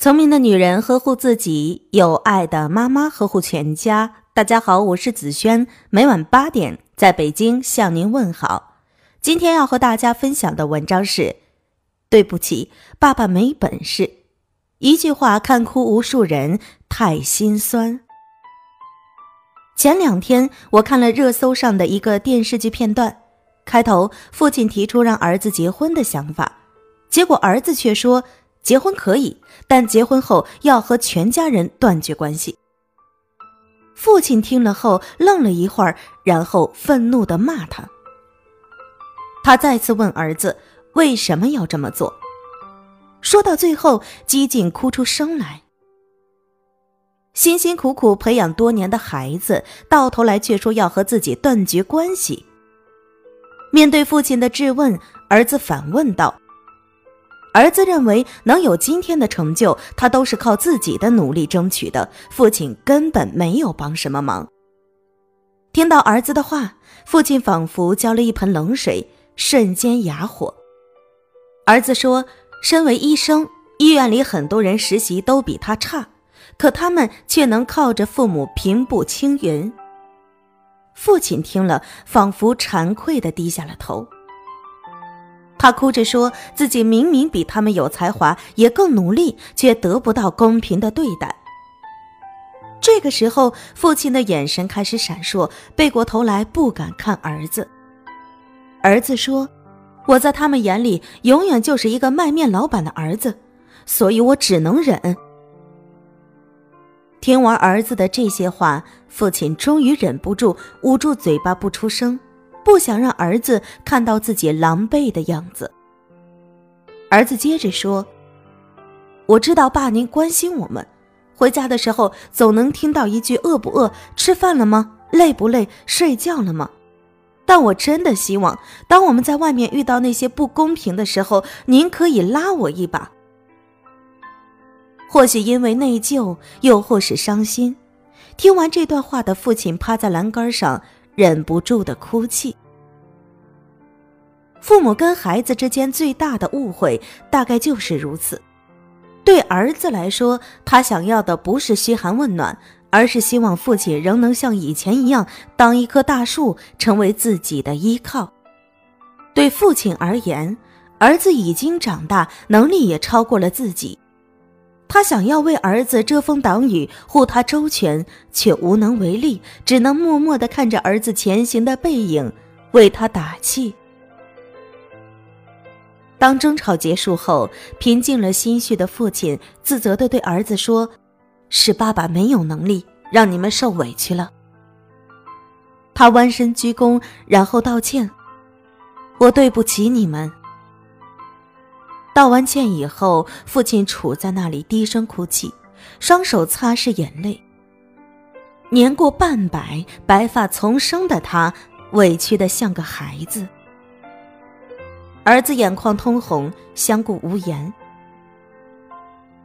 聪明的女人呵护自己，有爱的妈妈呵护全家。大家好，我是子轩，每晚八点在北京向您问好。今天要和大家分享的文章是：对不起，爸爸没本事。一句话看哭无数人，太心酸。前两天我看了热搜上的一个电视剧片段，开头父亲提出让儿子结婚的想法，结果儿子却说。结婚可以，但结婚后要和全家人断绝关系。父亲听了后愣了一会儿，然后愤怒的骂他。他再次问儿子为什么要这么做，说到最后，几近哭出声来。辛辛苦苦培养多年的孩子，到头来却说要和自己断绝关系。面对父亲的质问，儿子反问道。儿子认为能有今天的成就，他都是靠自己的努力争取的，父亲根本没有帮什么忙。听到儿子的话，父亲仿佛浇了一盆冷水，瞬间哑火。儿子说：“身为医生，医院里很多人实习都比他差，可他们却能靠着父母平步青云。”父亲听了，仿佛惭愧的低下了头。他哭着说自己明明比他们有才华，也更努力，却得不到公平的对待。这个时候，父亲的眼神开始闪烁，背过头来不敢看儿子。儿子说：“我在他们眼里永远就是一个卖面老板的儿子，所以我只能忍。”听完儿子的这些话，父亲终于忍不住捂住嘴巴不出声。不想让儿子看到自己狼狈的样子。儿子接着说：“我知道爸您关心我们，回家的时候总能听到一句‘饿不饿？吃饭了吗？累不累？睡觉了吗？’但我真的希望，当我们在外面遇到那些不公平的时候，您可以拉我一把。或许因为内疚，又或是伤心，听完这段话的父亲趴在栏杆上。”忍不住的哭泣。父母跟孩子之间最大的误会，大概就是如此。对儿子来说，他想要的不是嘘寒问暖，而是希望父亲仍能像以前一样，当一棵大树，成为自己的依靠。对父亲而言，儿子已经长大，能力也超过了自己。他想要为儿子遮风挡雨，护他周全，却无能为力，只能默默地看着儿子前行的背影，为他打气。当争吵结束后，平静了心绪的父亲自责地对儿子说：“是爸爸没有能力，让你们受委屈了。”他弯身鞠躬，然后道歉：“我对不起你们。”道完歉以后，父亲杵在那里低声哭泣，双手擦拭眼泪。年过半百、白发丛生的他，委屈的像个孩子。儿子眼眶通红，相顾无言。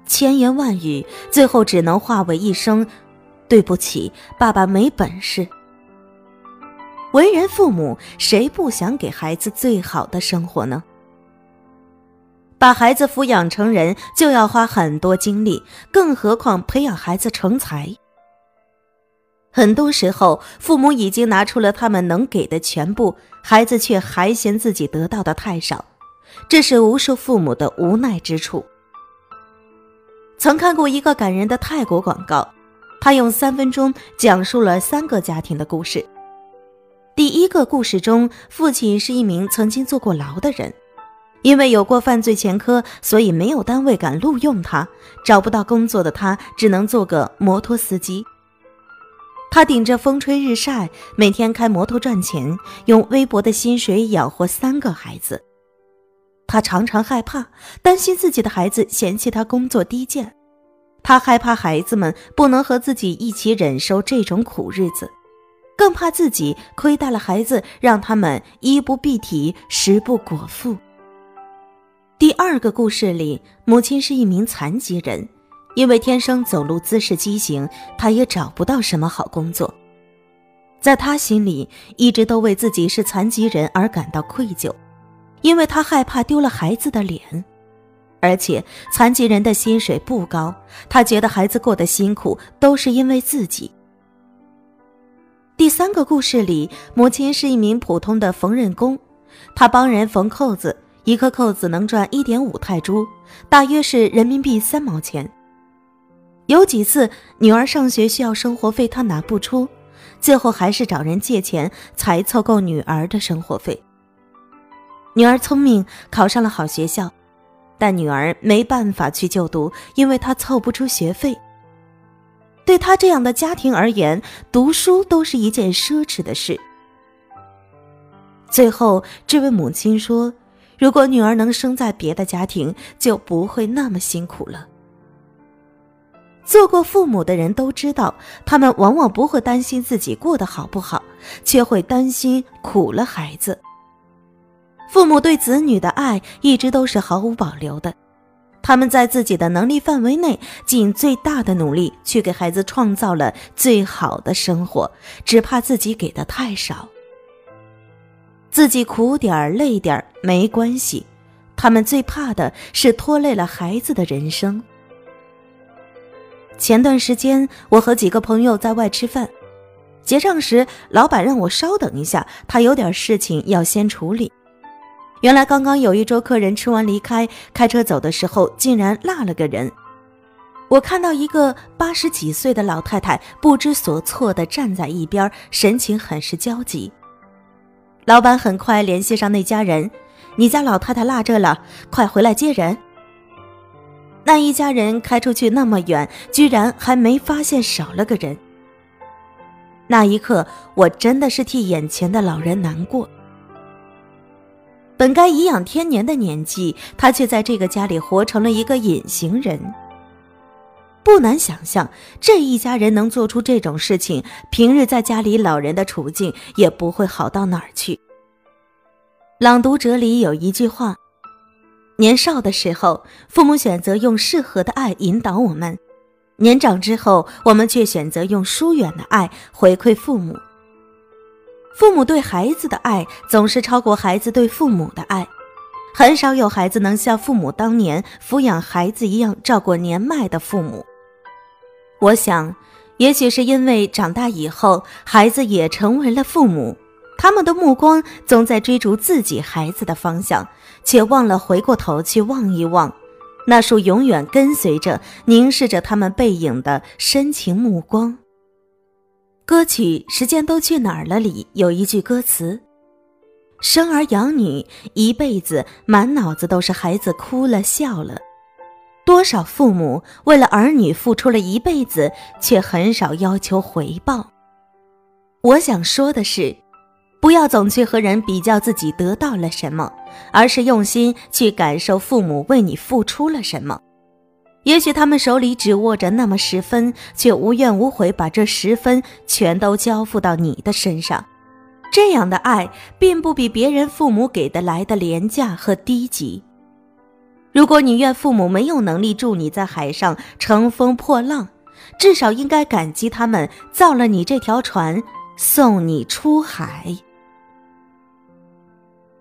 千言万语，最后只能化为一声：“对不起，爸爸没本事。”为人父母，谁不想给孩子最好的生活呢？把孩子抚养成人就要花很多精力，更何况培养孩子成才。很多时候，父母已经拿出了他们能给的全部，孩子却还嫌自己得到的太少，这是无数父母的无奈之处。曾看过一个感人的泰国广告，他用三分钟讲述了三个家庭的故事。第一个故事中，父亲是一名曾经坐过牢的人。因为有过犯罪前科，所以没有单位敢录用他。找不到工作的他，只能做个摩托司机。他顶着风吹日晒，每天开摩托赚钱，用微薄的薪水养活三个孩子。他常常害怕，担心自己的孩子嫌弃他工作低贱。他害怕孩子们不能和自己一起忍受这种苦日子，更怕自己亏待了孩子，让他们衣不蔽体，食不果腹。第二个故事里，母亲是一名残疾人，因为天生走路姿势畸形，她也找不到什么好工作。在她心里，一直都为自己是残疾人而感到愧疚，因为她害怕丢了孩子的脸。而且残疾人的薪水不高，他觉得孩子过得辛苦都是因为自己。第三个故事里，母亲是一名普通的缝纫工，她帮人缝扣子，一颗扣子能赚一点五泰铢，大约是人民币三毛钱。有几次女儿上学需要生活费，她拿不出，最后还是找人借钱才凑够女儿的生活费。女儿聪明，考上了好学校。但女儿没办法去就读，因为她凑不出学费。对她这样的家庭而言，读书都是一件奢侈的事。最后，这位母亲说：“如果女儿能生在别的家庭，就不会那么辛苦了。”做过父母的人都知道，他们往往不会担心自己过得好不好，却会担心苦了孩子。父母对子女的爱一直都是毫无保留的，他们在自己的能力范围内尽最大的努力去给孩子创造了最好的生活，只怕自己给的太少。自己苦点儿累点儿没关系，他们最怕的是拖累了孩子的人生。前段时间，我和几个朋友在外吃饭，结账时，老板让我稍等一下，他有点事情要先处理。原来刚刚有一桌客人吃完离开，开车走的时候竟然落了个人。我看到一个八十几岁的老太太不知所措地站在一边，神情很是焦急。老板很快联系上那家人：“你家老太太落这了，快回来接人。”那一家人开出去那么远，居然还没发现少了个人。那一刻，我真的是替眼前的老人难过。本该颐养天年的年纪，他却在这个家里活成了一个隐形人。不难想象，这一家人能做出这种事情，平日在家里老人的处境也不会好到哪儿去。朗读者里有一句话：“年少的时候，父母选择用适合的爱引导我们；年长之后，我们却选择用疏远的爱回馈父母。”父母对孩子的爱总是超过孩子对父母的爱，很少有孩子能像父母当年抚养孩子一样照顾年迈的父母。我想，也许是因为长大以后，孩子也成为了父母，他们的目光总在追逐自己孩子的方向，却忘了回过头去望一望，那束永远跟随着、凝视着他们背影的深情目光。歌曲《时间都去哪儿了》里有一句歌词：“生儿养女一辈子，满脑子都是孩子哭了笑了。多少父母为了儿女付出了一辈子，却很少要求回报。”我想说的是，不要总去和人比较自己得到了什么，而是用心去感受父母为你付出了什么。也许他们手里只握着那么十分，却无怨无悔把这十分全都交付到你的身上。这样的爱，并不比别人父母给的来的廉价和低级。如果你怨父母没有能力助你在海上乘风破浪，至少应该感激他们造了你这条船，送你出海。